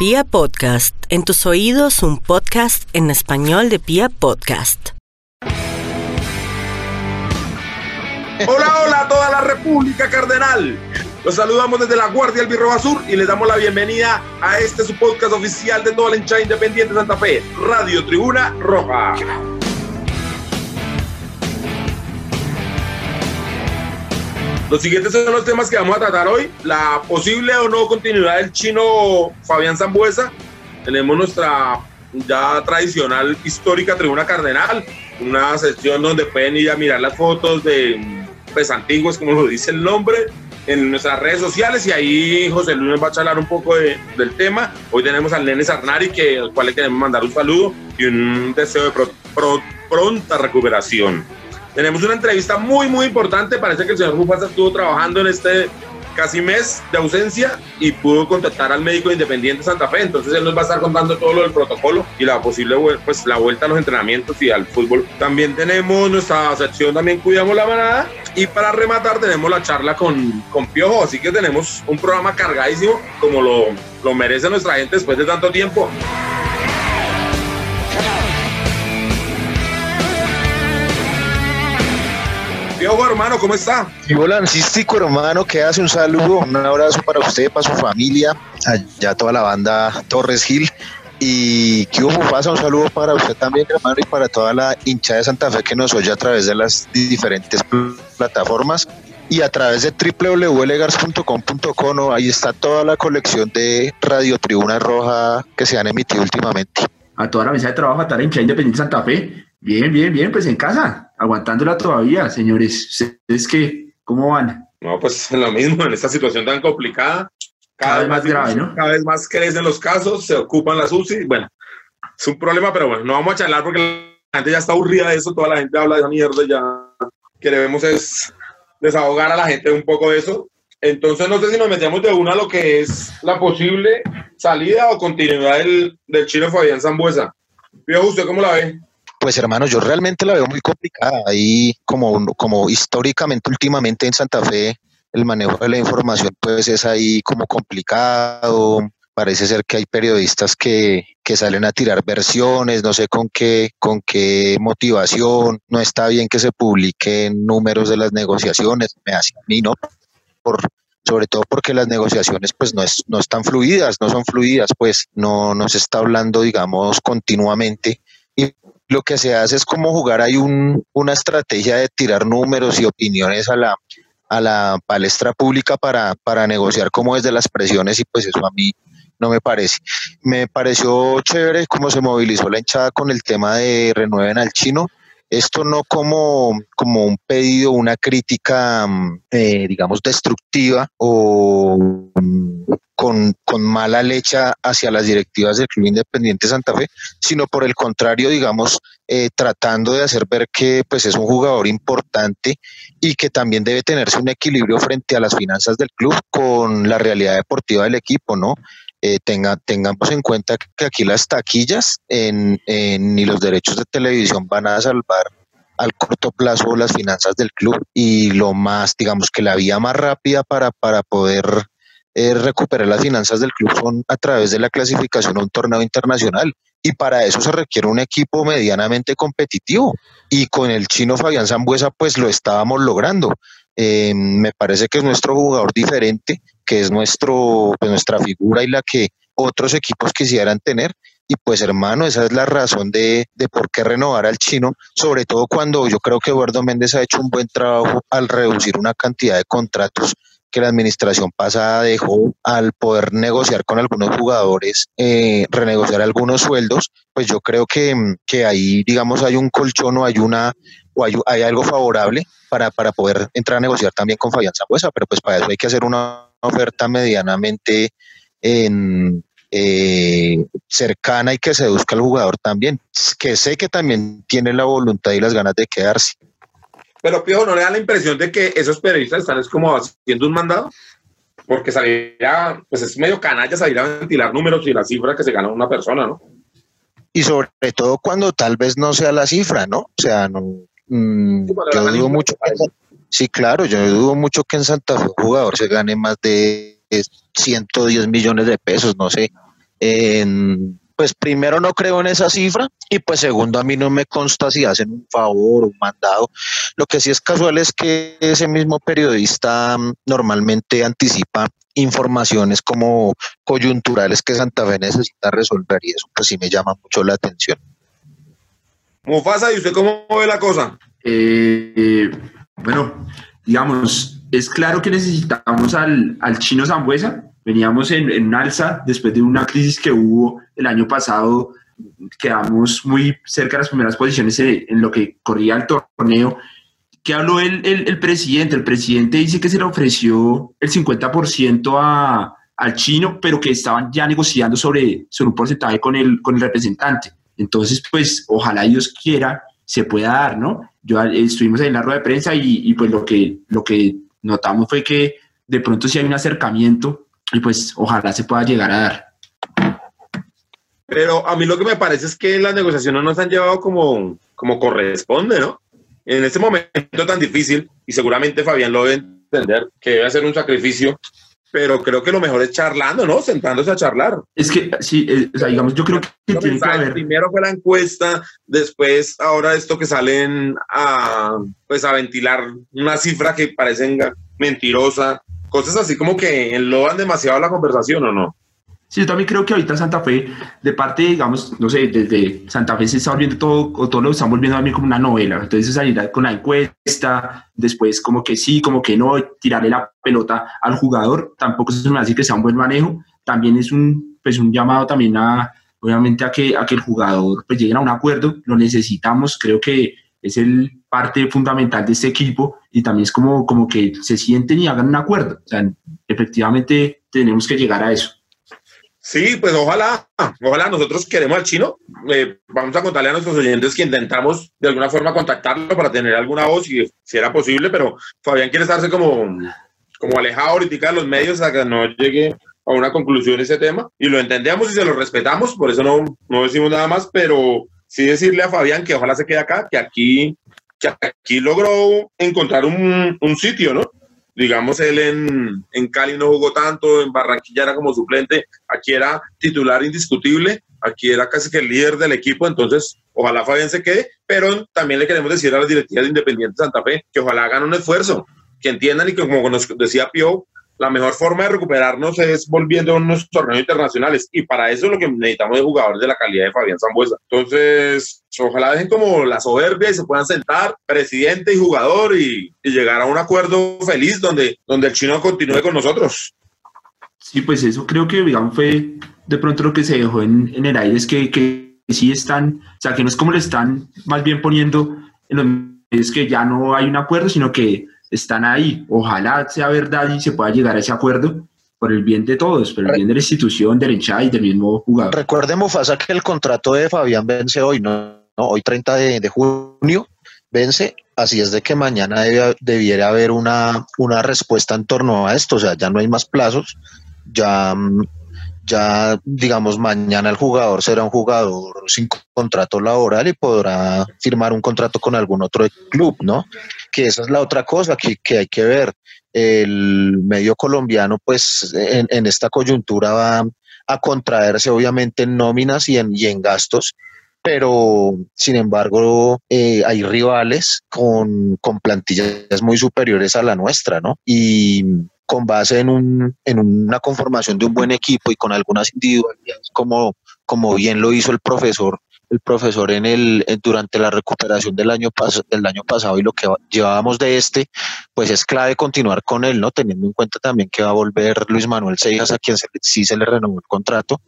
Pia Podcast, en tus oídos un podcast en español de Pia Podcast. Hola, hola a toda la República Cardenal. Los saludamos desde la Guardia Albirroba Sur y les damos la bienvenida a este su podcast oficial de toda la hinchada independiente de Santa Fe, Radio Tribuna Roja. Los siguientes son los temas que vamos a tratar hoy. La posible o no continuidad del chino Fabián Zambuesa. Tenemos nuestra ya tradicional histórica tribuna cardenal, una sección donde pueden ir a mirar las fotos de pues antiguos, como lo dice el nombre, en nuestras redes sociales y ahí José Luis va a charlar un poco de, del tema. Hoy tenemos al Nene Sarnari, que, al cual le queremos mandar un saludo y un deseo de pronta recuperación. Tenemos una entrevista muy, muy importante. Parece que el señor Rufas estuvo trabajando en este casi mes de ausencia y pudo contactar al médico independiente Santa Fe. Entonces él nos va a estar contando todo lo del protocolo y la posible pues la vuelta a los entrenamientos y al fútbol. También tenemos nuestra sección también Cuidamos la Manada y para rematar tenemos la charla con, con Piojo. Así que tenemos un programa cargadísimo como lo, lo merece nuestra gente después de tanto tiempo. Piojo, hermano, ¿cómo está? Y hola, hermano, que hace un saludo, un abrazo para usted, para su familia, allá toda la banda Torres Gil. Y que hubo pasa un saludo para usted también, hermano, y para toda la hincha de Santa Fe que nos oye a través de las diferentes plataformas y a través de www.legars.com.co. Ahí está toda la colección de Radio Tribuna Roja que se han emitido últimamente. A toda la mesa de trabajo, a toda la hincha independiente de Santa Fe. Bien, bien, bien, pues en casa aguantándola todavía, señores. ¿Ustedes qué? ¿Cómo van? No, pues lo mismo, en esta situación tan complicada. Cada, vez más grave, ¿no? Cada vez más crecen los casos, se ocupan las UCI. Bueno, es un problema, pero bueno, no vamos a charlar porque la gente ya está aburrida de eso, toda la gente habla de esa mierda, ya queremos es desahogar a la gente un poco de eso. Entonces, no sé si nos metemos de una a lo que es la posible salida o continuidad del, del chino Fabián Zambuesa. Vio, ¿usted cómo la ve? Pues hermano, yo realmente la veo muy complicada. Ahí como, como históricamente últimamente en Santa Fe el manejo de la información pues es ahí como complicado. Parece ser que hay periodistas que, que salen a tirar versiones, no sé con qué, con qué motivación. No está bien que se publiquen números de las negociaciones, me hace a mí, ¿no? Por, sobre todo porque las negociaciones pues no, es, no están fluidas, no son fluidas, pues no, no se está hablando, digamos, continuamente lo que se hace es como jugar hay un, una estrategia de tirar números y opiniones a la, a la palestra pública para, para negociar como desde las presiones y pues eso a mí no me parece. Me pareció chévere cómo se movilizó la hinchada con el tema de renueven al chino. Esto no como, como un pedido, una crítica, mm, eh, digamos, destructiva o con, mala leche hacia las directivas del Club Independiente Santa Fe, sino por el contrario, digamos, eh, tratando de hacer ver que pues, es un jugador importante y que también debe tenerse un equilibrio frente a las finanzas del club con la realidad deportiva del equipo, ¿no? Eh, tenga, tengamos en cuenta que aquí las taquillas en, ni los derechos de televisión van a salvar al corto plazo las finanzas del club. Y lo más, digamos que la vía más rápida para, para poder eh, recuperar las finanzas del club son a través de la clasificación a un torneo internacional. Y para eso se requiere un equipo medianamente competitivo. Y con el chino Fabián Zambuesa pues lo estábamos logrando. Eh, me parece que es nuestro jugador diferente, que es nuestro, pues, nuestra figura y la que otros equipos quisieran tener. Y pues hermano, esa es la razón de, de por qué renovar al chino, sobre todo cuando yo creo que Eduardo Méndez ha hecho un buen trabajo al reducir una cantidad de contratos que la administración pasada dejó al poder negociar con algunos jugadores, eh, renegociar algunos sueldos, pues yo creo que, que ahí, digamos, hay un colchón o hay una o hay, hay algo favorable para, para poder entrar a negociar también con Fabián Zambuesa, pero pues para eso hay que hacer una oferta medianamente en, eh, cercana y que seduzca al jugador también, que sé que también tiene la voluntad y las ganas de quedarse. Pero Piojo, ¿no le da la impresión de que esos periodistas están es como haciendo un mandado? Porque saliría, pues es medio canalla salir a ventilar números y la cifra que se gana una persona, ¿no? Y sobre todo cuando tal vez no sea la cifra, ¿no? O sea, no, mm, yo dudo mucho. Sí, claro, yo dudo mucho que en Santa Fe un jugador se gane más de 110 millones de pesos, no sé. pues primero no creo en esa cifra y pues segundo a mí no me consta si hacen un favor o un mandado. Lo que sí es casual es que ese mismo periodista mm, normalmente anticipa informaciones como coyunturales que Santa Fe necesita resolver y eso pues sí me llama mucho la atención. Mufasa, ¿y usted cómo ve la cosa? Eh, bueno, digamos, es claro que necesitamos al, al chino Zambuesa, veníamos en, en alza después de una crisis que hubo el año pasado, quedamos muy cerca de las primeras posiciones en, lo que corría el torneo. ¿Qué habló el, el, presidente? El presidente dice que se le ofreció el 50% a, al chino, pero que estaban ya negociando sobre, sobre un porcentaje con el, con el representante. Entonces, pues, ojalá Dios quiera se pueda dar, ¿no? Yo estuvimos en la rueda de prensa y, pues lo que, lo que notamos fue que de pronto sí hay un acercamiento y pues ojalá se pueda llegar a dar. Pero a mí lo que me parece es que las negociaciones no se han llevado como, como corresponde, ¿no? En este momento tan difícil, y seguramente Fabián lo debe entender, que debe hacer un sacrificio, pero creo que lo mejor es charlando, ¿no? Sentándose a charlar. Es que, sí, eh, o sea, digamos, yo creo que tiene que haber... Primero fue la encuesta, después ahora esto que salen a, pues, a ventilar una cifra que parece mentirosa, cosas así como que enlodan demasiado la conversación, ¿o no? Sí, yo también creo que ahorita Santa Fe, de parte, digamos, no sé, desde Santa Fe se está volviendo todo, o todo lo están volviendo mí como una novela. Entonces salir con la encuesta, después como que sí, como que no, tirarle la pelota al jugador, tampoco es me hace que sea un buen manejo. También es un, pues un llamado también a, obviamente, a que, a que el jugador pues llegue a un acuerdo. Lo necesitamos, creo que es el parte fundamental de este equipo y también es como, como que se sienten y hagan un acuerdo. O sea, efectivamente tenemos que llegar a eso. Sí, pues ojalá, ojalá nosotros queremos al chino. Eh, vamos a contarle a nuestros oyentes que intentamos de alguna forma contactarlo para tener alguna voz, si, si era posible, pero Fabián quiere estarse como, como alejado ahorita de los medios hasta que no llegue a una conclusión ese tema. Y lo entendemos y se lo respetamos, por eso no, no decimos nada más, pero sí decirle a Fabián que ojalá se quede acá, que aquí, que aquí logró encontrar un, un sitio, ¿no? Digamos, él en, en, Cali no jugó tanto, en Barranquilla era como suplente, aquí era titular indiscutible, aquí era casi que el líder del equipo, entonces ojalá Fabián se quede, pero también le queremos decir a las directivas de Independiente Santa Fe que ojalá hagan un esfuerzo, que entiendan y que como nos decía Pio, la mejor forma de recuperarnos es volviendo a unos torneos internacionales y para eso es lo que necesitamos de jugadores de la calidad de Fabián Zambuesa. Entonces, ojalá dejen como la soberbia y se puedan sentar presidente y jugador y, llegar a un acuerdo feliz donde, donde el chino continúe con nosotros. Sí, pues eso creo que, digamos, fue de pronto lo que se dejó en, en el aire, es que, que sí están, o sea, que no es como le están más bien poniendo en los medios que ya no hay un acuerdo, sino que están ahí. Ojalá sea verdad y se pueda llegar a ese acuerdo por el bien de todos, por el bien de la institución, del hinchada y del mismo jugador. Recuerdemos, Mufasa, que el contrato de Fabián vence hoy, ¿no? hoy 30 de, junio vence, así es de que mañana debiera haber una, una respuesta en torno a esto, o sea, ya no hay más plazos, ya mm, ya, digamos, mañana el jugador será un jugador sin contrato laboral y podrá firmar un contrato con algún otro club, ¿no? Que esa es la otra cosa que, que hay que ver. El medio colombiano, pues, en, en, esta coyuntura va a contraerse, obviamente, en nóminas y en, y en gastos, pero sin embargo eh, hay rivales con, con plantillas muy superiores a la nuestra, ¿no? Y con base en, un, en una conformación de un buen equipo y con algunas individualidades, como, como bien lo hizo el profesor, el profesor en el, durante la recuperación del año, del año pasado y lo que llevábamos de este, pues es clave continuar con él, ¿no? Teniendo en cuenta también que va a volver Luis Manuel Seijas, a quien sí se le renovó el contrato,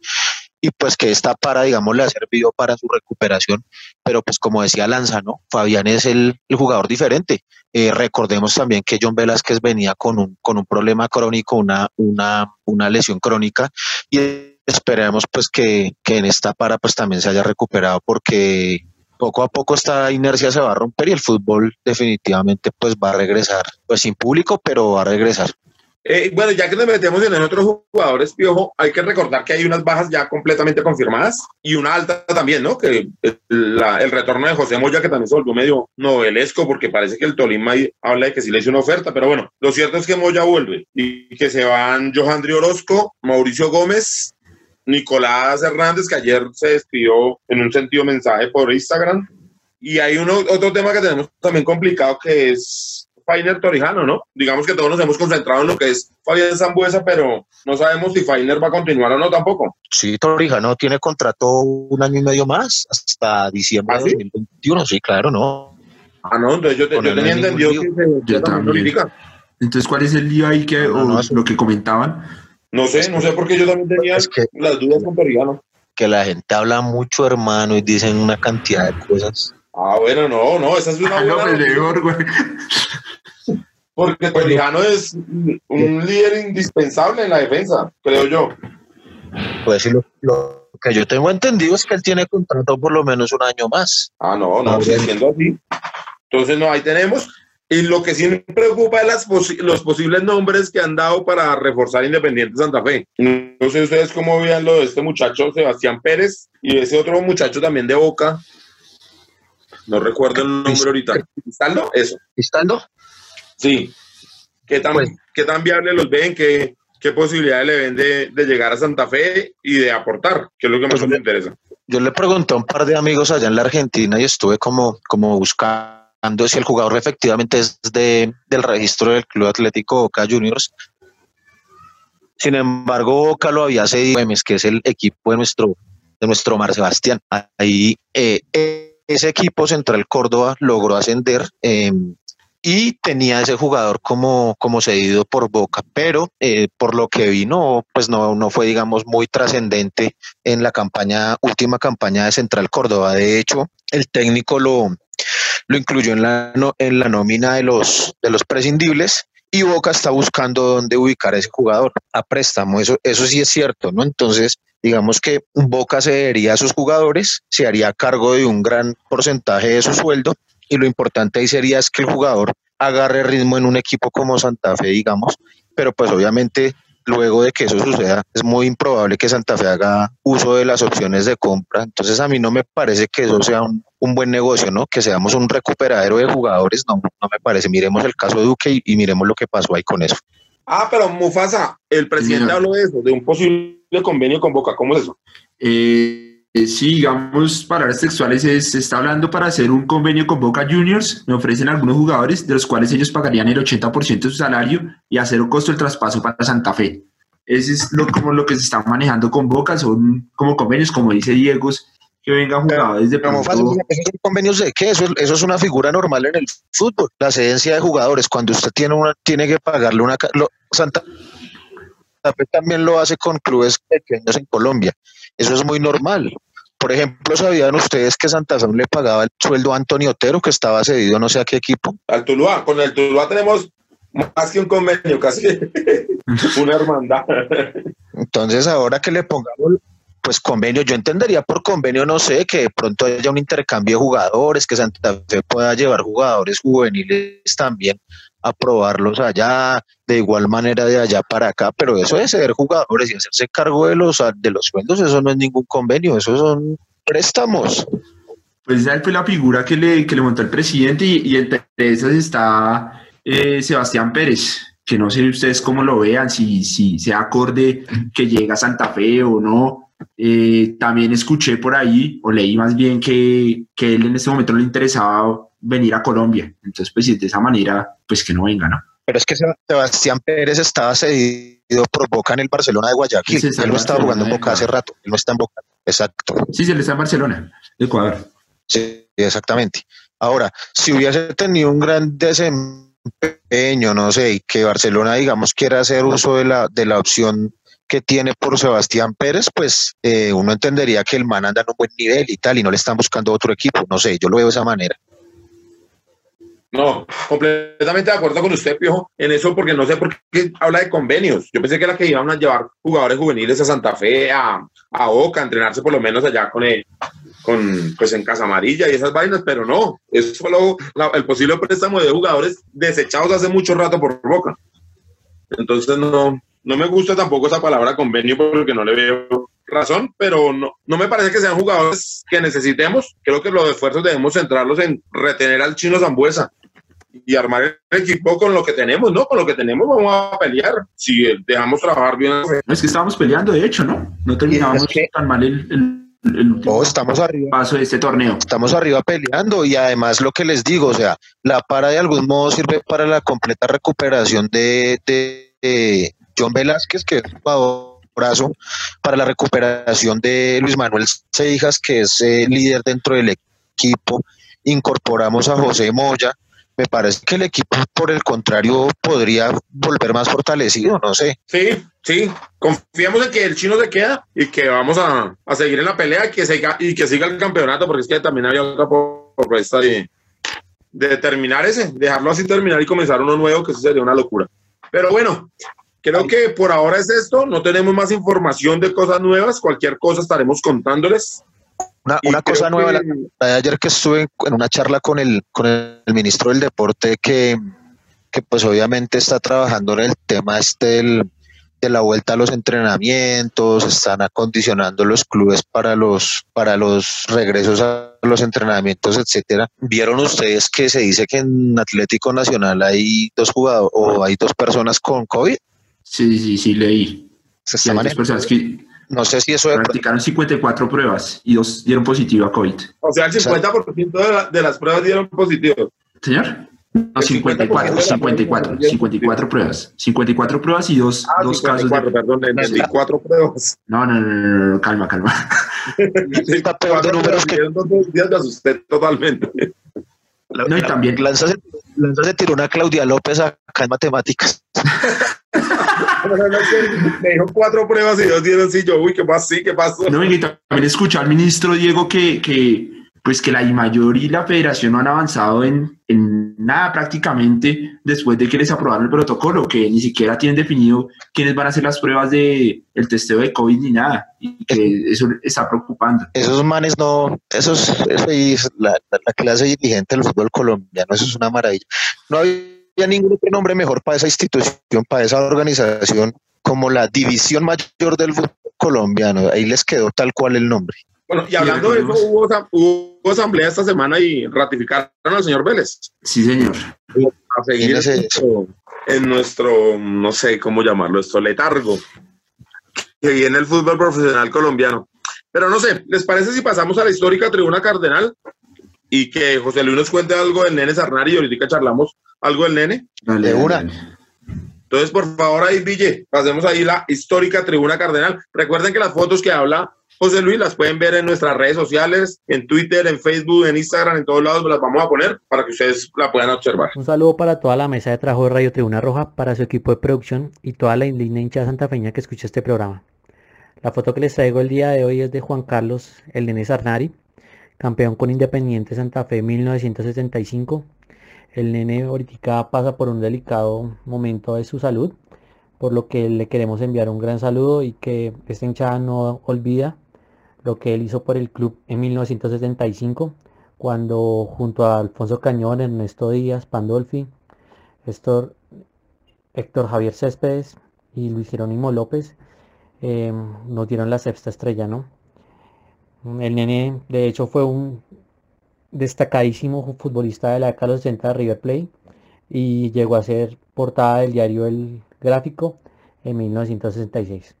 y pues que esta para, digamos, le ha servido para su recuperación. Pero pues como decía Lanza, ¿no? Fabián es el, jugador diferente. Eh, recordemos también que John Velázquez venía con un, con un problema crónico, una, una, una lesión crónica y esperemos pues que, que en esta para pues también se haya recuperado porque poco a poco esta inercia se va a romper y el fútbol definitivamente pues va a regresar, pues sin público, pero va a regresar. Eh, bueno, ya que nos metemos en otros jugadores, Piojo, hay que recordar que hay unas bajas ya completamente confirmadas y una alta también, ¿no? Que el retorno de José Moya, que también se volvió medio novelesco, porque parece que el Tolima habla de que sí le hizo una oferta, pero bueno, lo cierto es que Moya vuelve y que se van Johandri Orozco, Mauricio Gómez Nicolás Hernández, que ayer se despidió en un sentido mensaje por Instagram. Y hay uno, otro tema que tenemos también complicado que es Fainer Torijano, ¿no? Digamos que todos nos hemos concentrado en lo que es Fabián Zambuesa, pero no sabemos si Fainer va a continuar o no tampoco. Sí, Torijano tiene contrato un año y medio más, hasta diciembre ¿Ah, de sí? 2021, sí, claro, ¿no? Ah, no, entonces yo, te- yo tenía entendido que se- Yo también. Entonces, ¿cuál es el lío ahí que, No, o no, lo que comentaban? No sé, no sé por qué yo también tenía Es que- las dudas con Torijano. Que la gente habla mucho, hermano, y dicen una cantidad de cosas. Ah, bueno, no, no, esa es una Ah, no, buena pues mejor, güey. porque Torijano es un líder indispensable en la defensa, creo yo. Pues sí, lo, lo que yo tengo entendido es que él tiene contrato por lo menos un año más. Ah, no, no, sigue bien. siendo así. Entonces, no, ahí tenemos. Y lo que sí me preocupa es las posi- los posibles nombres que han dado para reforzar Independiente Santa Fe. No sé ustedes cómo vean lo de este muchacho Sebastián Pérez y ese otro muchacho también de Boca. No recuerdo el nombre ahorita. ¿Cristaldo? Eso. ¿Cristaldo? Sí. ¿Qué tan, Pues- qué tan viable los ven? ¿Qué, qué posibilidades le ven de, de llegar a Santa Fe y de aportar? Que es lo que más Pues- interesa. Yo le pregunté a un par de amigos allá en la Argentina y estuve como, como buscando si el jugador efectivamente es de, del registro del Club Atlético Boca Juniors. Sin embargo, Boca lo había cedido que es el equipo de nuestro, de nuestro Mar Sebastián. Ahí eh, ese equipo Central Córdoba logró ascender eh, y tenía ese jugador como, como cedido por Boca, pero eh, por lo que vino, pues no, no fue, digamos, muy trascendente en la campaña, última campaña de Central Córdoba. De hecho, el técnico lo, lo incluyó en la, no- en la nómina de los, de los prescindibles y Boca está buscando dónde ubicar a ese jugador a préstamo. Eso, eso sí es cierto, ¿no? Entonces, digamos que Boca cedería a sus jugadores, se haría cargo de un gran porcentaje de su sueldo y lo importante ahí sería es que el jugador agarre ritmo en un equipo como Santa Fe, digamos, pero pues obviamente luego de que eso suceda es muy improbable que Santa Fe haga uso de las opciones de compra, entonces a mí no me parece que eso sea un, un buen negocio, ¿no? Que seamos un recuperadero de jugadores, no, no me parece, miremos el caso de Duque y, y miremos lo que pasó ahí con eso. Ah, pero Mufasa, el presidente habló de eso, de un posible convenio con Boca. ¿Cómo es eso? Eh, sí, digamos, palabras textuales, es- se está hablando para hacer un convenio con Boca Juniors. Me ofrecen algunos jugadores, de los cuales ellos pagarían el 80% de su salario y a cero costo el traspaso para Santa Fe. Ese es lo, como lo que se está manejando con Boca, son como convenios, como dice Diego, que vengan jugadores de pronto. ¿esos son convenios de qué? Eso, eso es una figura normal en el fútbol. La cedencia de jugadores, cuando usted tiene una, tiene que pagarle una... Lo, Santa Fe también lo hace con clubes pequeños en Colombia. Eso es muy normal. Por ejemplo, ¿sabían ustedes que Santa Fe le pagaba el sueldo a Antonio Otero, que estaba cedido no sé a qué equipo? Al Tuluá. Con el Tuluá tenemos más que un convenio, casi una hermandad. Entonces, ahora que le pongamos pues convenio, yo entendería por convenio, no sé, que de pronto haya un intercambio de jugadores, que Santa Fe pueda llevar jugadores juveniles también a probarlos allá, de igual manera de allá para acá, pero eso de ceder jugadores y hacerse cargo de los de los sueldos, eso no es ningún convenio, eso son préstamos. Pues esa fue la figura que le, que le montó el presidente y, y entre esas está eh, Sebastián Pérez, que no sé ustedes cómo lo vean, si, si sea acorde que llega a Santa Fe o no. Eh, también escuché por ahí, o leí más bien, que, que él en este momento no le interesaba venir a Colombia. Entonces, pues de esa manera, pues que no venga, ¿no? Pero es que Seb- Sebastián Pérez estaba cedido por Boca en el Barcelona de Guayaquil. Sí, está él no estaba jugando en Boca hace rato, él no está en Boca. Exacto. Sí, se le está en Barcelona, Ecuador. Sí, exactamente. Ahora, si hubiese tenido un gran desempeño, no sé, y que Barcelona, digamos, quiera hacer uso de la, de la opción que tiene por Sebastián Pérez, pues eh, uno entendería que el man anda en un buen nivel y tal, y no le están buscando otro equipo. No sé, yo lo veo de esa manera. No, completamente de acuerdo con usted, Piojo, en eso, porque no sé por qué habla de convenios. Yo pensé que era que iban a llevar jugadores juveniles a Santa Fe, a, a Boca, a entrenarse por lo menos allá con el, con, pues en Casa Amarilla y esas vainas, pero no, es solo la- el posible préstamo de jugadores desechados hace mucho rato por Boca. Entonces no, no me gusta tampoco esa palabra convenio porque no le veo razón, pero no, no me parece que sean jugadores que necesitemos. Creo que los esfuerzos debemos centrarlos en retener al chino Zambuesa y armar el equipo con lo que tenemos, ¿no? Con lo que tenemos vamos a pelear. Si dejamos trabajar bien. Es que estábamos peleando, de hecho, ¿no? No terminamos tan mal el, el, oh, estamos arriba. paso de este torneo. Estamos arriba peleando y además lo que les digo, o sea, la para de algún modo sirve para la completa recuperación de, de, John Velázquez, que es un brazo, para la recuperación de Luis Manuel Seijas, que es el líder dentro del equipo. Incorporamos a José Moya, me parece que el equipo, por el contrario, podría volver más fortalecido, no sé. Sí, sí, confiamos en que el chino se queda y que vamos a, seguir en la pelea y que, siga, y que siga el campeonato, porque es que también había otra propuesta de, de terminar ese, dejarlo así terminar y comenzar uno nuevo, que eso sería una locura. Pero bueno, creo que por ahora es esto, no tenemos más información de cosas nuevas, cualquier cosa estaremos contándoles. Una, cosa nueva, la, de ayer que estuve en una charla con el, con el ministro del Deporte que, que pues obviamente está trabajando en el tema este de la vuelta a los entrenamientos, están acondicionando los clubes para los, para los regresos a los entrenamientos, etcétera. ¿Vieron ustedes que se dice que en Atlético Nacional hay dos jugadores o hay dos personas con COVID? Sí, sí, sí, leí. Se está personas que no sé si eso es. Practicaron 54 pruebas y dos dieron positivo a COVID. O sea, el 50% de, las pruebas dieron positivo. Señor. No, 54, 54, 54 pruebas. 54 pruebas y dos, ah, dos 54, casos. Perdón, 24 pruebas. No, no, no, no, calma, calma. Está peor de números que. Dos días me asusté totalmente. no, y también. Lanza se, Lanza se tiró una Claudia López acá en matemáticas. me dijo cuatro pruebas y dos dieron sí, yo, uy, ¿qué pasó? Sí, ¿qué pasó? No, y también escuché al ministro Diego que, que, pues que la mayor y la federación no han avanzado en, en, nada prácticamente después de que les aprobaron el protocolo, que ni siquiera tienen definido quiénes van a hacer las pruebas de el testeo de COVID ni nada, y que eso está preocupando. Esos manes no, esos, eso es la, la clase dirigente del fútbol colombiano, eso es una maravilla. No hay ningún otro nombre mejor para esa institución, para esa organización, como la división mayor del fútbol colombiano. Ahí les quedó tal cual el nombre. Bueno, y hablando de eso, hubo, asamblea esta semana y ratificaron al señor Vélez. Sí, señor. A seguir en nuestro, no sé cómo llamarlo, esto, letargo, que viene el fútbol profesional colombiano. Pero no sé, ¿les parece si pasamos a la histórica tribuna cardenal? y que José Luis nos cuente algo del nene Sarnari y ahorita charlamos algo del nene. de una. Entonces, por favor, ahí, Ville, pasemos ahí la histórica tribuna cardenal. Recuerden que las fotos que habla José Luis las pueden ver en nuestras redes sociales, en Twitter, en Facebook, en Instagram, en todos lados, las vamos a poner para que ustedes la puedan observar. Un saludo para toda la mesa de trabajo de Radio Tribuna Roja, para su equipo de producción y toda la línea hincha santafeña que escucha este programa. La foto que les traigo el día de hoy es de Juan Carlos, el nene Sarnari, campeón con Independiente Santa Fe 1975. El nene ahorita pasa por un delicado momento de su salud, por lo que le queremos enviar un gran saludo y que esta hinchada no olvida lo que él hizo por el club en 1975, cuando junto a Alfonso Cañón, Ernesto Díaz, Pandolfi, Héctor, Javier Céspedes y Luis Jerónimo López eh, nos dieron la sexta estrella, ¿no? El nene, de hecho, fue un destacadísimo futbolista de la década de los 60 de River Plate y llegó a ser portada del diario El Gráfico en 1966.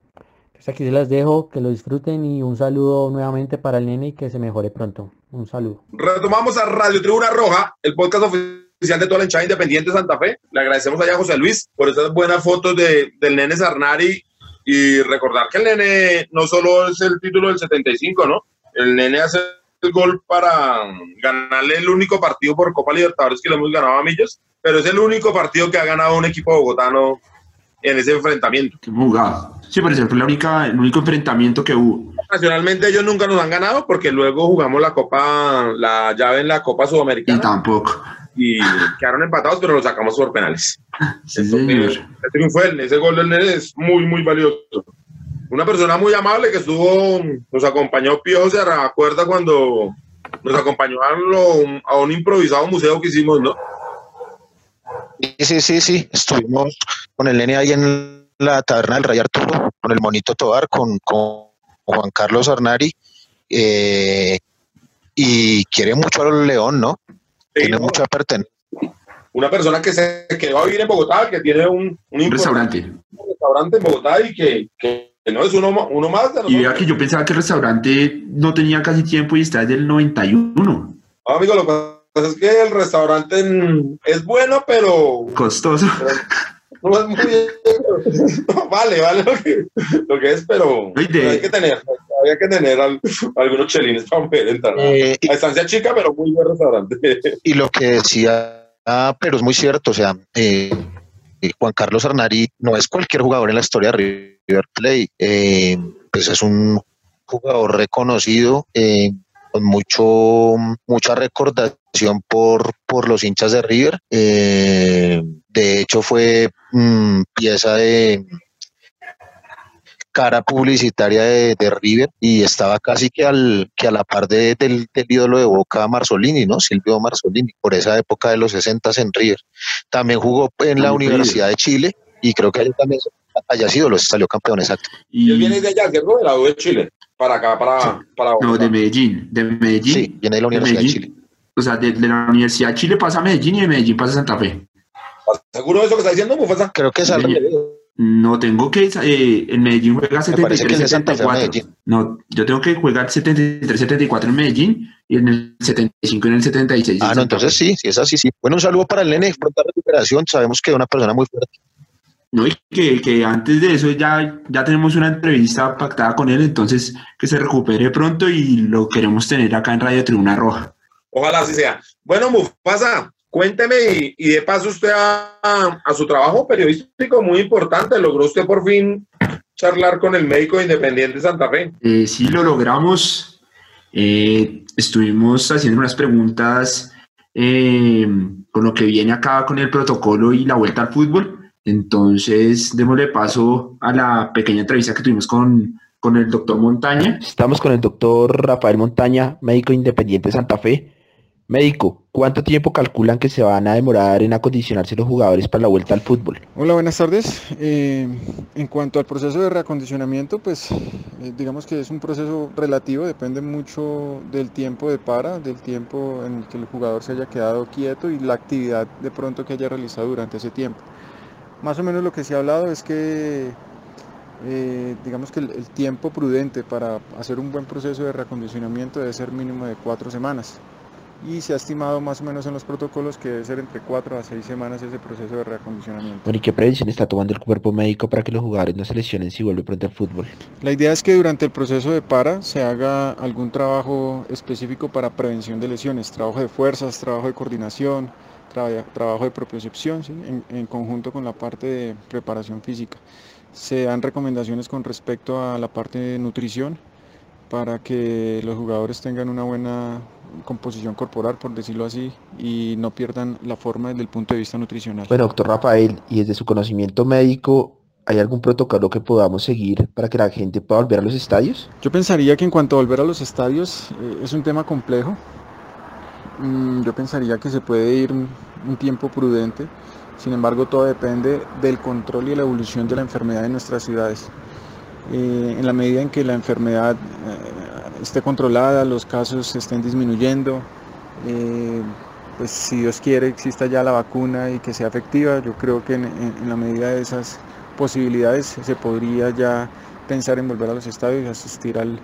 Entonces aquí se las dejo, que lo disfruten y un saludo nuevamente para el nene y que se mejore pronto. Un saludo. Retomamos a Radio Tribuna Roja, el podcast oficial de toda la hinchada independiente de Santa Fe. Le agradecemos allá a José Luis por estas buenas fotos de, del nene Sarnari y recordar que el nene no solo es el título del 75, ¿no? el nene hace el gol para ganarle el único partido por Copa Libertadores que le hemos ganado a Millos, pero es el único partido que ha ganado un equipo bogotano en ese enfrentamiento. Jugado. Sí, por ejemplo, la única, el único enfrentamiento que hubo. Nacionalmente ellos nunca nos han ganado porque luego jugamos la Copa, la llave en la Copa Sudamericana. Y tampoco. Y quedaron empatados, pero lo sacamos por penales. Sí, Entonces, ese gol del Nene es muy, muy valioso una persona muy amable que estuvo, nos acompañó Pío, se acuerda cuando nos acompañó a, un improvisado museo que hicimos, ¿no? Sí, sí, sí, estuvimos con el nene ahí en la taberna del Rey Arturo, con el monito Tobar, con, Juan Carlos Arnari, eh, y quiere mucho al León, ¿no? Tiene mucha pertenencia. una persona que se quedó a vivir en Bogotá, que tiene un, un, restaurante. Un restaurante en Bogotá y que, que no es uno, uno más de Y vea que yo pensaba que el restaurante no tenía casi tiempo y está desde el 91. Ah, amigo, lo que pasa es que el restaurante es bueno, pero... Costoso. no es muy... vale, vale lo que, lo que es, pero, hay que tener, hay que tener algunos chelines para poder entrar. Eh, a estancia chica, pero muy buen restaurante. y lo que decía, ah, pero es muy cierto, o sea, eh, Juan Carlos Arnari no es cualquier jugador en la historia de River Plate, eh, pues es un jugador reconocido, eh, con mucho, mucha recordación por, por los hinchas de River. Eh, de hecho, fue mm, pieza de, cara publicitaria de, River y estaba casi que al que a la par de, del, ídolo de Boca Marzolini, ¿no? Silvio Marzolini, por esa época de los 60 en River. También jugó en la Universidad de Chile y creo que allá también haya sido, los salió campeón, exacto. Y él viene de allá, ¿cierto? De la U de Chile, para acá, para, para No, de Medellín, de Medellín. Sí, viene de la Universidad de, Chile. O sea, de, la Universidad de Chile pasa a Medellín y de Medellín pasa a Santa Fe. ¿Seguro de eso que está diciendo, Mufasa? Creo que es al no tengo que. Eh, en Medellín juega 73, 74. No, yo tengo que jugar 73, 74 en Medellín y en el 75 y en el 76. Ah, no, entonces sí, sí, es así, sí. Bueno, un saludo para el nene, pronta recuperación. Sabemos que es una persona muy fuerte. No, y que, que, antes de eso ya, ya tenemos una entrevista pactada con él, entonces que se recupere pronto y lo queremos tener acá en Radio Tribuna Roja. Ojalá así sea. Bueno, Mufasa, Cuénteme y, de paso usted a, su trabajo periodístico muy importante, ¿logró usted por fin charlar con el médico independiente Santa Fe? Eh, sí, lo logramos. Eh, estuvimos haciendo unas preguntas eh, con lo que viene acá con el protocolo y la vuelta al fútbol. Entonces, démosle paso a la pequeña entrevista que tuvimos con, con el doctor Montaña. Estamos con el doctor Rafael Montaña, médico independiente Santa Fe. Médico, ¿cuánto tiempo calculan que se van a demorar en acondicionarse los jugadores para la vuelta al fútbol? Hola, buenas tardes. Eh, en cuanto al proceso de reacondicionamiento, pues eh, digamos que es un proceso relativo, depende mucho del tiempo de para, del tiempo en el que el jugador se haya quedado quieto y la actividad de pronto que haya realizado durante ese tiempo. Más o menos lo que se ha hablado es que eh, digamos que el, el, tiempo prudente para hacer un buen proceso de reacondicionamiento debe ser mínimo de cuatro semanas y se ha estimado más o menos en los protocolos que debe ser entre 4 a 6 semanas ese proceso de reacondicionamiento. Bueno, ¿y qué prevención está tomando el cuerpo médico para que los jugadores no se lesionen si vuelven pronto al fútbol? La idea es que durante el proceso de para se haga algún trabajo específico para prevención de lesiones, trabajo de fuerzas, trabajo de coordinación, trabajo de propiocepción, en, en conjunto con la parte de preparación física. Se dan recomendaciones con respecto a la parte de nutrición para que los jugadores tengan una buena composición corporal, por decirlo así, y no pierdan la forma desde el punto de vista nutricional. Bueno, doctor Rafael, y desde su conocimiento médico, ¿hay algún protocolo que podamos seguir para que la gente pueda volver a los estadios? Yo pensaría que en cuanto a volver a los estadios eh, es un tema complejo. Mm, yo pensaría que se puede ir un, tiempo prudente. Sin embargo, todo depende del control y la evolución de la enfermedad en nuestras ciudades. Eh, en la medida en que la enfermedad eh, esté controlada, los casos estén disminuyendo, eh, pues si Dios quiere exista ya la vacuna y que sea efectiva, yo creo que en, la medida de esas posibilidades se podría ya pensar en volver a los estadios y asistir al,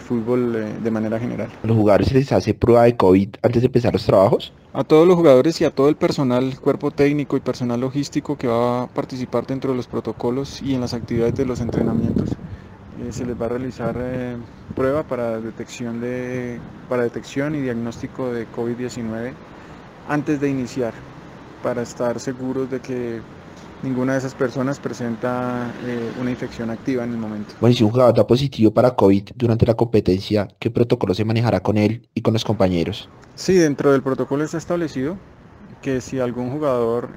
fútbol eh, de manera general. ¿A los jugadores se les hace prueba de COVID antes de empezar los trabajos? A todos los jugadores y a todo el personal, cuerpo técnico y personal logístico que va a participar dentro de los protocolos y en las actividades de los entrenamientos. Eh, se les va a realizar eh, prueba para detección, de, para detección y diagnóstico de COVID-19 antes de iniciar, para estar seguros de que ninguna de esas personas presenta eh, una infección activa en el momento. Bueno, si un jugador da positivo para COVID durante la competencia, ¿qué protocolo se manejará con él y con los compañeros? Sí, dentro del protocolo está establecido que si algún jugador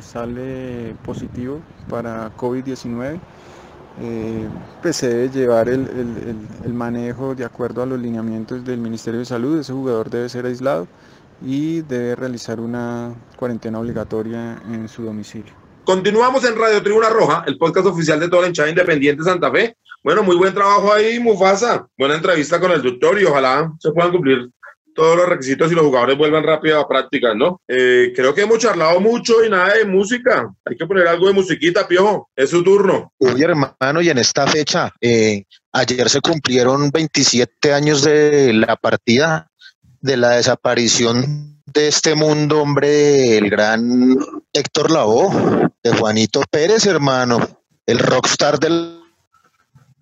sale positivo para COVID-19, eh, pues se debe llevar el, manejo de acuerdo a los lineamientos del Ministerio de Salud, ese jugador debe ser aislado y debe realizar una cuarentena obligatoria en su domicilio. Continuamos en Radio Tribuna Roja, el podcast oficial de toda la hinchada independiente Santa Fe. Bueno, muy buen trabajo ahí, Mufasa. Buena entrevista con el doctor y ojalá se puedan cumplir todos los requisitos y los jugadores vuelvan rápido a prácticas, ¿no? Eh, creo que hemos charlado mucho y nada de música. Hay que poner algo de musiquita, Piojo. Es su turno. Uy, hermano, y en esta fecha, eh, ayer se cumplieron 27 años de la partida, de la desaparición de este mundo, hombre, el gran Héctor Lavoe, de Juanito Pérez, hermano, el rockstar de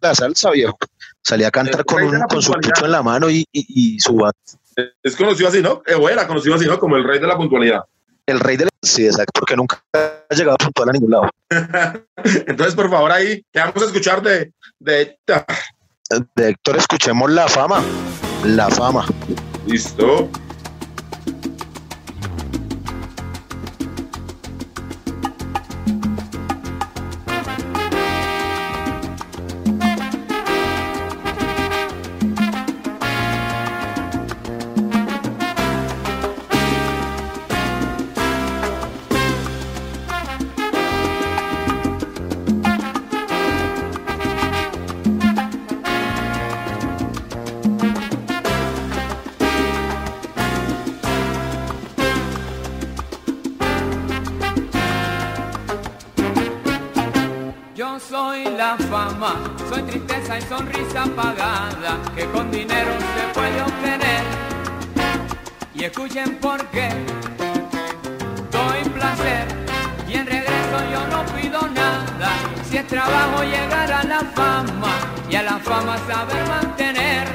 la salsa, viejo. Salía a cantar con, un, con su pucho en la mano y, y, y su Es conocido así, ¿no? Eh, era conocido así, ¿no? Como el rey de la puntualidad. El rey de la... Sí, exacto, porque nunca ha llegado puntual a ningún lado. Entonces, por favor, ahí, ¿qué vamos a escuchar de, de, de Héctor? Escuchemos La Fama. La Fama. Listo. Que con dinero se puede obtener. Y escuchen por qué doy placer y en regreso yo no pido nada. Si es trabajo llegar a la fama y a la fama saber mantener.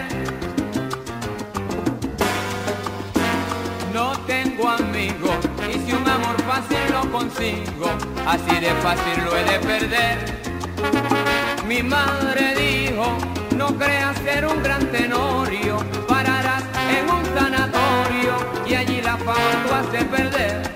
No tengo amigos y si un amor fácil lo consigo, así de fácil lo he de perder. Mi madre dijo, no creas ser un gran tenorio, pararás en un sanatorio y allí la fama tú hace perder.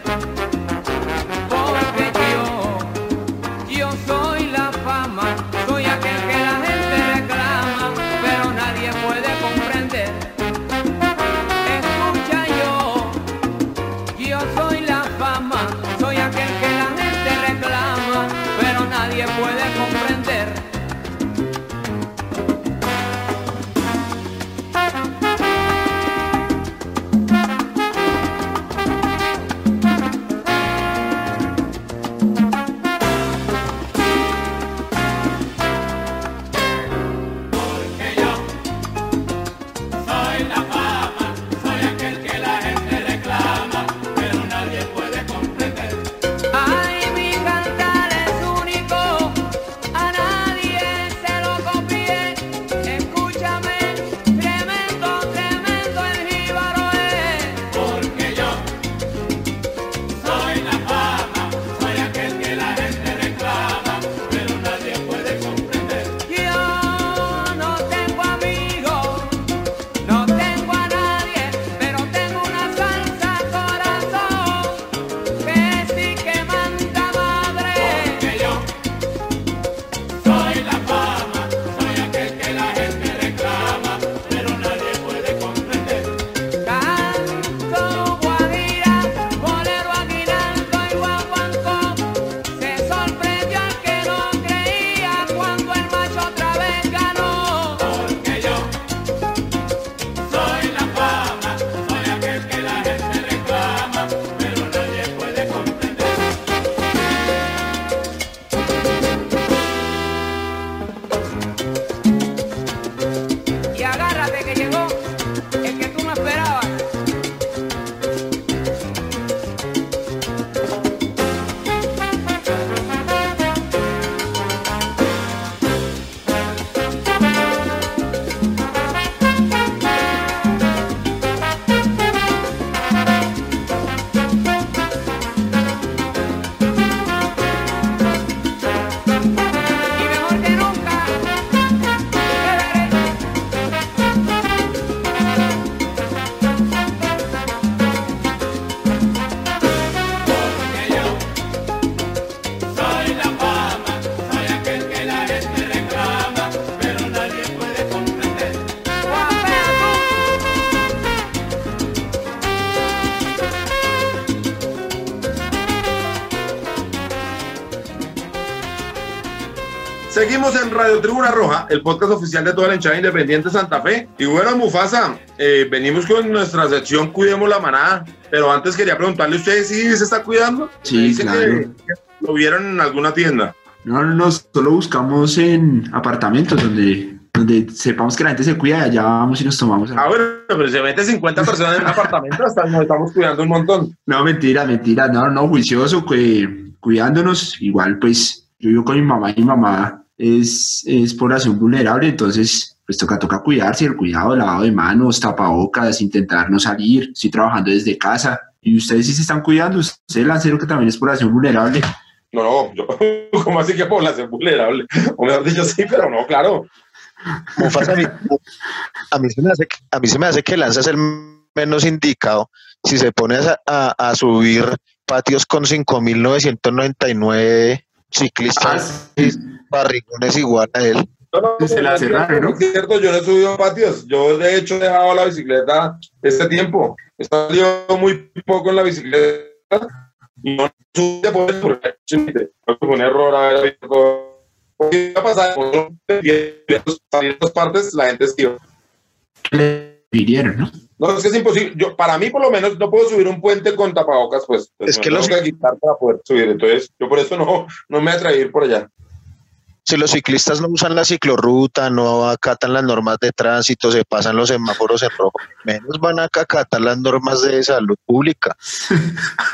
Radio Tribuna Roja, el podcast oficial de toda la hinchada independiente Santa Fe. Y bueno, Mufasa, eh, venimos con nuestra sección Cuidemos la Manada. Pero antes quería preguntarle a ustedes si se está cuidando. Sí, claro. que lo vieron en alguna tienda. No, no, no, solo buscamos en apartamentos donde, donde sepamos que la gente se cuida y allá vamos y nos tomamos. Ah, bueno, pero se mete 50 personas en un apartamento, hasta nos estamos cuidando un montón. No, mentira, mentira, no, no, juicioso, que, cuidándonos. Igual, pues, yo vivo con mi mamá y mi mamá es, es población vulnerable, entonces, pues toca, toca cuidarse, el cuidado, lavado de manos, tapabocas, intentar no salir, estoy trabajando desde casa. Y ustedes sí se están cuidando, usted lancero que también es población vulnerable. No, no, yo, ¿cómo así que población vulnerable? O mejor dicho, sí, pero no, claro. Mufasa, a mí, a mí se me hace, que- a mí se me hace que Lanza es el menos indicado si se pone a, a- a subir patios con 5.999 ciclistas barrigones igual a él. No, no, Se la cerraron, cierto, ¿no? es cierto, yo no he subido patios. Yo, de hecho, he dejado la bicicleta este tiempo. He salido muy poco en la bicicleta y no subí por eso, porque fue un error haber porque iba a pasar por estas partes, la gente esquiva. ¿Qué le pidieron, no? No, es que es imposible. Yo, para mí, por lo menos, no puedo subir un puente con tapabocas, pues. pues Es me que tengo los- que quitar para poder subir. Entonces, yo por eso no, no me atreví a ir por allá. Si los ciclistas no usan la ciclorruta, no acatan las normas de tránsito, se pasan los semáforos en rojo, menos van a acatar las normas de salud pública.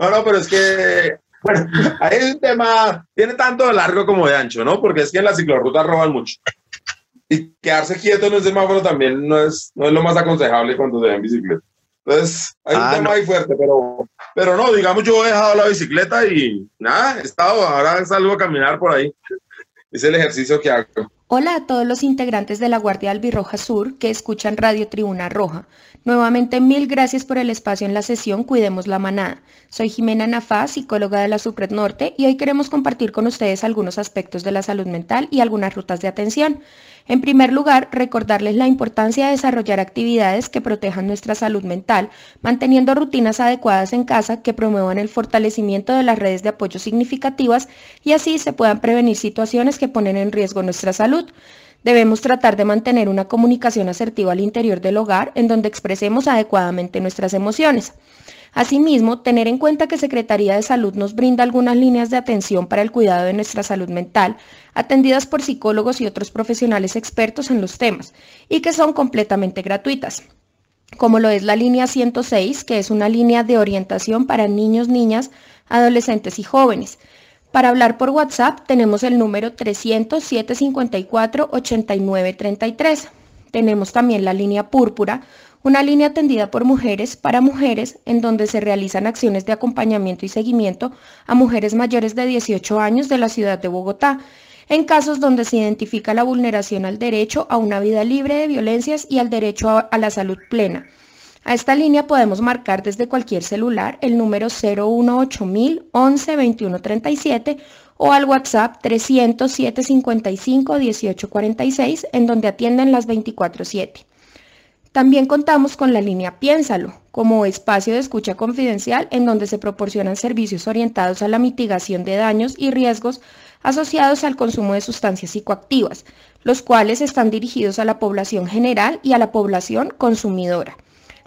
No, no, pero es que, bueno, ahí es un tema, tiene tanto de largo como de ancho, ¿no? Porque es que en la ciclorruta roban mucho. Y quedarse quieto en un semáforo también no es, no es lo más aconsejable cuando se va en bicicleta. Entonces, hay un Ah, tema no. ahí fuerte, pero, pero no, digamos, yo he dejado la bicicleta y nada, he estado, ahora salgo a caminar por ahí. Es el ejercicio que hago. Hola a todos los integrantes de la Guardia Albirroja Sur que escuchan Radio Tribuna Roja. Nuevamente mil gracias por el espacio en la sesión Cuidemos la Manada. Soy Jimena Nafá, psicóloga de la Supred Norte, y hoy queremos compartir con ustedes algunos aspectos de la salud mental y algunas rutas de atención. En primer lugar, recordarles la importancia de desarrollar actividades que protejan nuestra salud mental, manteniendo rutinas adecuadas en casa que promuevan el fortalecimiento de las redes de apoyo significativas y así se puedan prevenir situaciones que ponen en riesgo nuestra salud. Debemos tratar de mantener una comunicación asertiva al interior del hogar en donde expresemos adecuadamente nuestras emociones. Asimismo, tener en cuenta que Secretaría de Salud nos brinda algunas líneas de atención para el cuidado de nuestra salud mental, atendidas por psicólogos y otros profesionales expertos en los temas, y que son completamente gratuitas como lo es la línea 106, que es una línea de orientación para niños, niñas, adolescentes y jóvenes. Para hablar por WhatsApp tenemos el número 300-754-8933. Tenemos también la línea púrpura, una línea atendida por mujeres para mujeres en donde se realizan acciones de acompañamiento y seguimiento a mujeres mayores de 18 años de la ciudad de Bogotá, en casos donde se identifica la vulneración al derecho a una vida libre de violencias y al derecho a, la salud plena. A esta línea podemos marcar desde cualquier celular el número 018000 11 21 37 o al WhatsApp 300 755 18 46 en donde atienden las 24/7. También contamos con la línea Piénsalo, como espacio de escucha confidencial en donde se proporcionan servicios orientados a la mitigación de daños y riesgos asociados al consumo de sustancias psicoactivas, los cuales están dirigidos a la población general y a la población consumidora.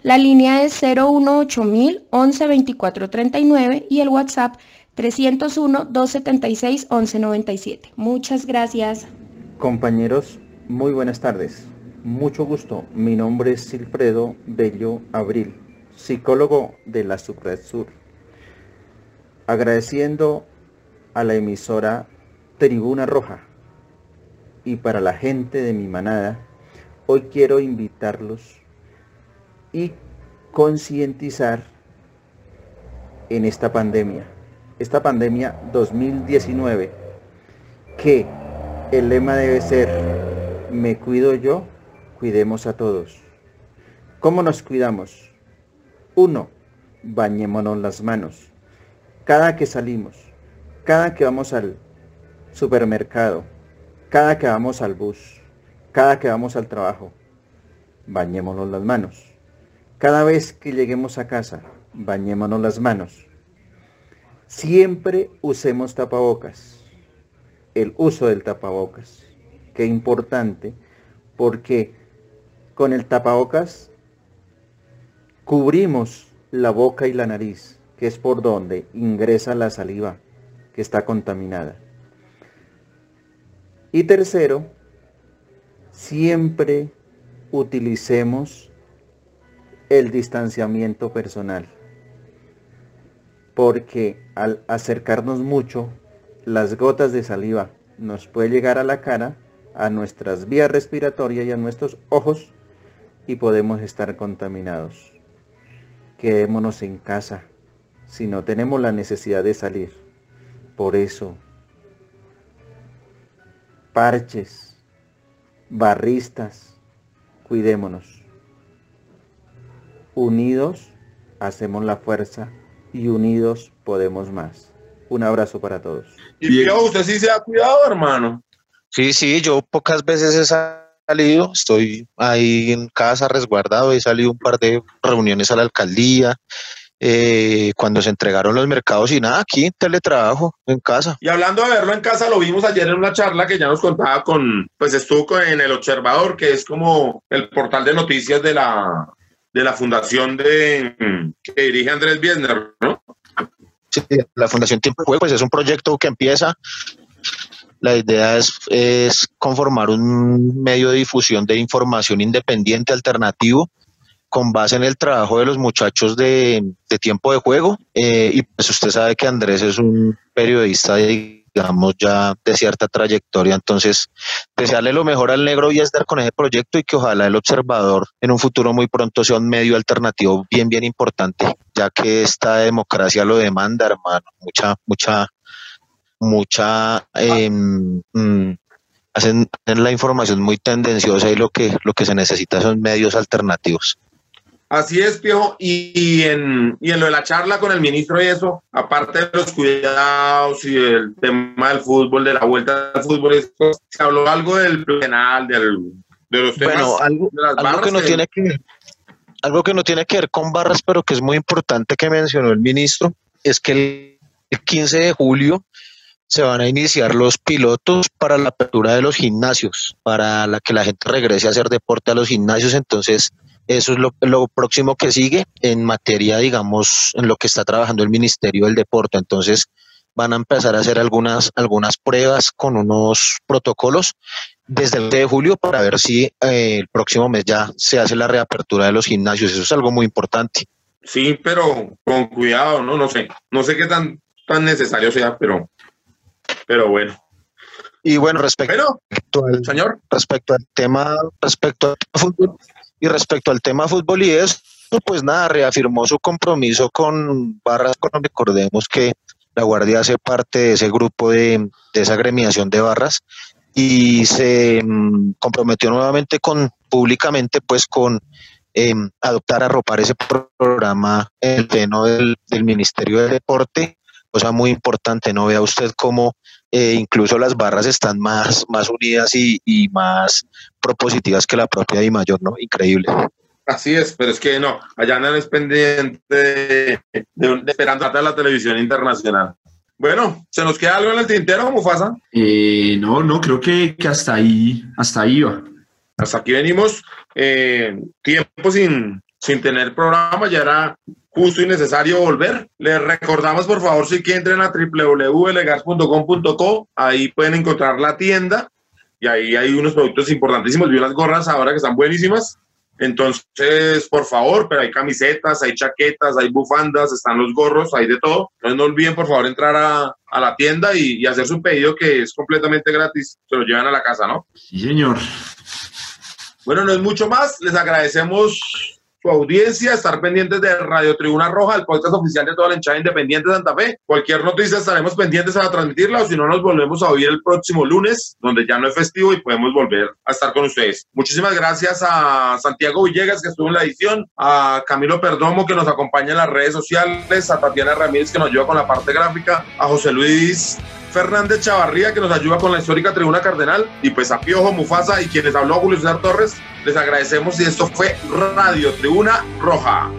La línea es 018000 11 24 39 y el WhatsApp 301 276 1197. Muchas gracias. Compañeros, muy buenas tardes. Mucho gusto. Mi nombre es Silfredo Bello Abril, psicólogo de la Subred Sur. Agradeciendo a la emisora Tribuna Roja y para la gente de mi manada, hoy quiero invitarlos y concientizar en esta pandemia, esta pandemia 2019, que el lema debe ser, me cuido yo, cuidemos a todos. ¿Cómo nos cuidamos? Uno, bañémonos las manos. Cada que salimos, cada que vamos al supermercado, cada que vamos al bus, cada que vamos al trabajo, bañémonos las manos. Cada vez que lleguemos a casa, bañémonos las manos. Siempre usemos tapabocas. el uso del tapabocas. Qué importante, porque con el tapabocas cubrimos la boca y la nariz, que es por donde ingresa la saliva que está contaminada. Y tercero, siempre utilicemos el distanciamiento personal, porque al acercarnos mucho, las gotas de saliva nos puede llegar a la cara, a nuestras vías respiratorias y a nuestros ojos y podemos estar contaminados. Quedémonos en casa si no tenemos la necesidad de salir. Por eso, parches, barristas, cuidémonos. Unidos hacemos la fuerza y unidos podemos más. Un abrazo para todos. Y usted sí se ha cuidado, hermano. Sí, sí, yo pocas veces he salido, estoy ahí en casa resguardado, he salido un par de reuniones a la alcaldía, eh, cuando se entregaron los mercados y nada, aquí teletrabajo en casa. Y hablando de verlo en casa, lo vimos ayer en una charla que ya nos contaba con, pues estuvo en El Observador, que es como el portal de noticias de la, de la fundación de, que dirige Andrés Biesner, ¿no? Sí, la Fundación Tiempo de Juego, pues es un proyecto que empieza la idea es, es, conformar un medio de difusión de información independiente, alternativo, con base en el trabajo de los muchachos de, tiempo de juego. Eh, y pues usted sabe que Andrés es un periodista, digamos, ya de cierta trayectoria. Entonces, desearle lo mejor al negro y estar con ese proyecto y que ojalá el observador en un futuro muy pronto sea un medio alternativo bien, bien importante, ya que esta democracia lo demanda, hermano. Mucha, mucha, mucha... Mm, hacen la información muy tendenciosa y lo que, lo que se necesita son medios alternativos. Así es, Pio. Y, en, y en lo de la charla con el ministro y eso, aparte de los cuidados y el tema del fútbol, de la vuelta al fútbol, se habló algo del penal, del, de los temas bueno, algo, de las algo que no tiene que algo que no tiene que ver con barras, pero que es muy importante que mencionó el ministro, es que el 15 de julio se van a iniciar los pilotos para la apertura de los gimnasios, para la que la gente regrese a hacer deporte a los gimnasios. Entonces, eso es lo, próximo que sigue en materia, digamos, en lo que está trabajando el Ministerio del Deporte. Entonces, van a empezar a hacer algunas, algunas pruebas con unos protocolos desde el de julio para ver si eh, el próximo mes ya se hace la reapertura de los gimnasios. Eso es algo muy importante. Sí, pero con cuidado, ¿no? No sé, no sé qué tan, tan necesario sea, pero, pero bueno. Y bueno, respecto, al, señor. respecto al tema, respecto al fútbol, y respecto al tema fútbol y eso, pues nada, reafirmó su compromiso con Barras. Recordemos que la Guardia hace parte de ese grupo de, esa agremiación de Barras y se mm, comprometió nuevamente con públicamente pues con em, adoptar, arropar ese programa en el seno del, Ministerio de Deporte, cosa muy importante, no vea usted cómo eh, incluso las barras están más, más unidas y, y, más propositivas que la propia Di Mayor, ¿no? Increíble. Así es, pero es que no, allá no es pendiente de, esperando a la televisión internacional. Bueno, ¿se nos queda algo en el tintero, Mufasa? Eh, no, no, creo que, que, hasta ahí, hasta ahí va. Hasta aquí venimos eh, tiempo sin, sin tener programa, ya era justo y necesario volver. Les recordamos, por favor, si que entren a www.legas.com.co, ahí pueden encontrar la tienda y ahí hay unos productos importantísimos. Vi unas gorras ahora que están buenísimas. Entonces, por favor, pero hay camisetas, hay chaquetas, hay bufandas, están los gorros, hay de todo. Entonces, no olviden, por favor, entrar a, a la tienda y, y, hacer su pedido que es completamente gratis. Se lo llevan a la casa, ¿no? Sí, señor. Bueno, no es mucho más. Les agradecemos su audiencia, estar pendientes de Radio Tribuna Roja, el podcast oficial de toda la hinchada independiente de Santa Fe. Cualquier noticia estaremos pendientes a transmitirla o si no nos volvemos a oír el próximo lunes, donde ya no es festivo y podemos volver a estar con ustedes. Muchísimas gracias a Santiago Villegas que estuvo en la edición, a Camilo Perdomo que nos acompaña en las redes sociales, a Tatiana Ramírez que nos ayuda con la parte gráfica, a José Luis Fernández Chavarría, que nos ayuda con la histórica Tribuna Cardenal, y pues a Piojo Mufasa y quienes habló Julio César Torres, les agradecemos y esto fue Radio Tribuna Roja.